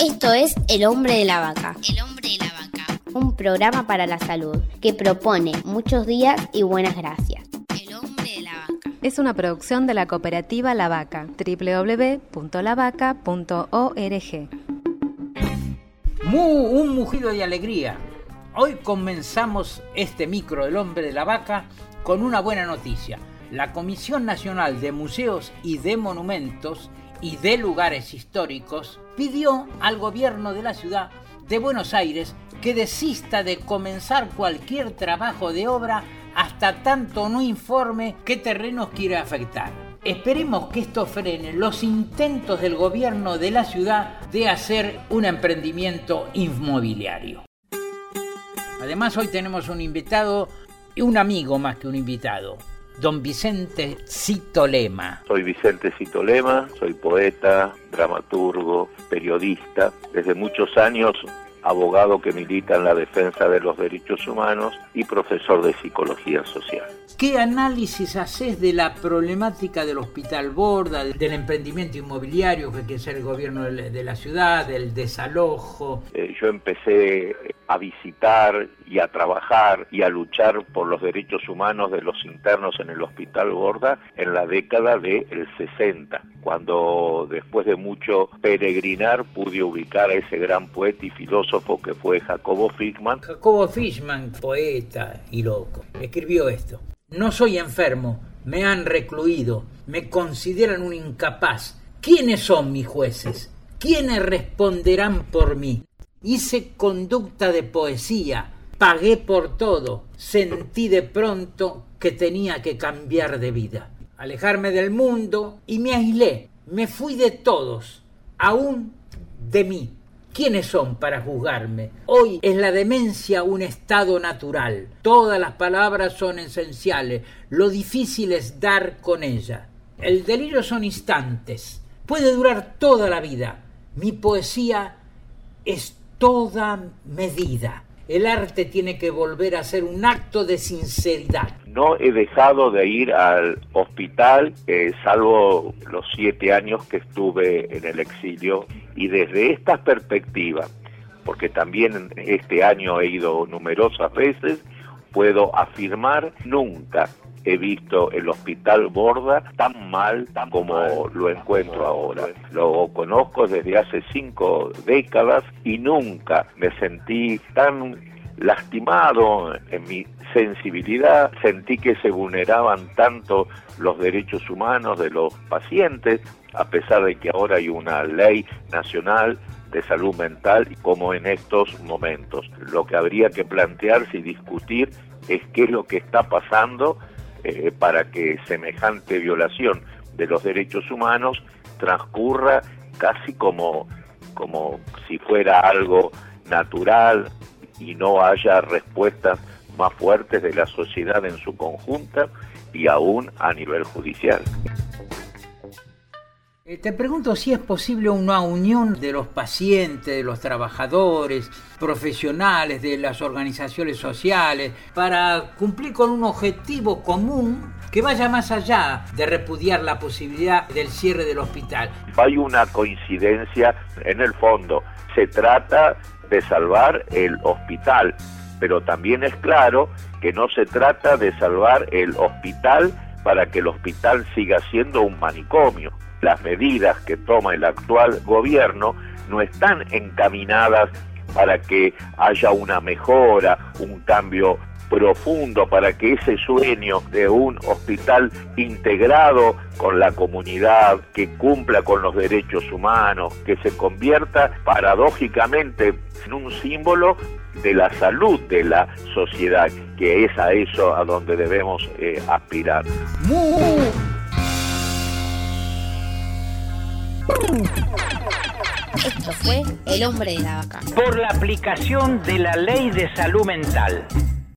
Esto es El hombre de la vaca. El hombre de la vaca. Un programa para la salud que propone muchos días y buenas gracias. El hombre de la vaca. Es una producción de la cooperativa La Vaca, www.lavaca.org. Un mugido de alegría. Hoy comenzamos este micro del hombre de la vaca con una buena noticia. La Comisión Nacional de Museos y de Monumentos y de Lugares Históricos pidió al gobierno de la ciudad de Buenos Aires que desista de comenzar cualquier trabajo de obra hasta tanto no informe qué terrenos quiere afectar. Esperemos que esto frene los intentos del gobierno de la ciudad de hacer un emprendimiento inmobiliario. Además hoy tenemos un invitado un amigo más que un invitado, don Vicente Citolema. Soy Vicente Citolema, soy poeta, dramaturgo, periodista. Desde muchos años abogado que milita en la defensa de los derechos humanos y profesor de psicología social. ¿Qué análisis haces de la problemática del Hospital Borda, del emprendimiento inmobiliario que quiere ser el gobierno de la ciudad, del desalojo? Eh, yo empecé a visitar y a trabajar y a luchar por los derechos humanos de los internos en el Hospital Borda en la década del 60, cuando después de mucho peregrinar pude ubicar a ese gran poeta y filósofo que fue Jacobo Fischman. Jacobo Fischman, poeta y loco, escribió esto. No soy enfermo, me han recluido, me consideran un incapaz. ¿Quiénes son mis jueces? ¿Quiénes responderán por mí? Hice conducta de poesía, pagué por todo, sentí de pronto que tenía que cambiar de vida, alejarme del mundo y me aislé, me fui de todos, aún de mí. ¿Quiénes son para juzgarme? Hoy es la demencia un estado natural. Todas las palabras son esenciales. Lo difícil es dar con ella. El delirio son instantes. Puede durar toda la vida. Mi poesía es toda medida. El arte tiene que volver a ser un acto de sinceridad. No he dejado de ir al hospital, eh, salvo los siete años que estuve en el exilio, y desde esta perspectiva, porque también este año he ido numerosas veces, puedo afirmar nunca he visto el hospital Borda tan mal como lo encuentro ahora. Lo conozco desde hace cinco décadas y nunca me sentí tan lastimado en mi sensibilidad, sentí que se vulneraban tanto los derechos humanos de los pacientes, a pesar de que ahora hay una ley nacional de salud mental como en estos momentos. Lo que habría que plantearse y discutir es qué es lo que está pasando eh, para que semejante violación de los derechos humanos transcurra casi como, como si fuera algo natural y no haya respuestas más fuertes de la sociedad en su conjunta y aún a nivel judicial. Eh, te pregunto si es posible una unión de los pacientes, de los trabajadores, profesionales, de las organizaciones sociales, para cumplir con un objetivo común que vaya más allá de repudiar la posibilidad del cierre del hospital. Hay una coincidencia en el fondo. Se trata de salvar el hospital, pero también es claro que no se trata de salvar el hospital para que el hospital siga siendo un manicomio. Las medidas que toma el actual gobierno no están encaminadas para que haya una mejora, un cambio profundo para que ese sueño de un hospital integrado con la comunidad, que cumpla con los derechos humanos, que se convierta paradójicamente en un símbolo de la salud de la sociedad, que es a eso a donde debemos eh, aspirar. Esto fue El hombre de la vaca. Por la aplicación de la ley de salud mental.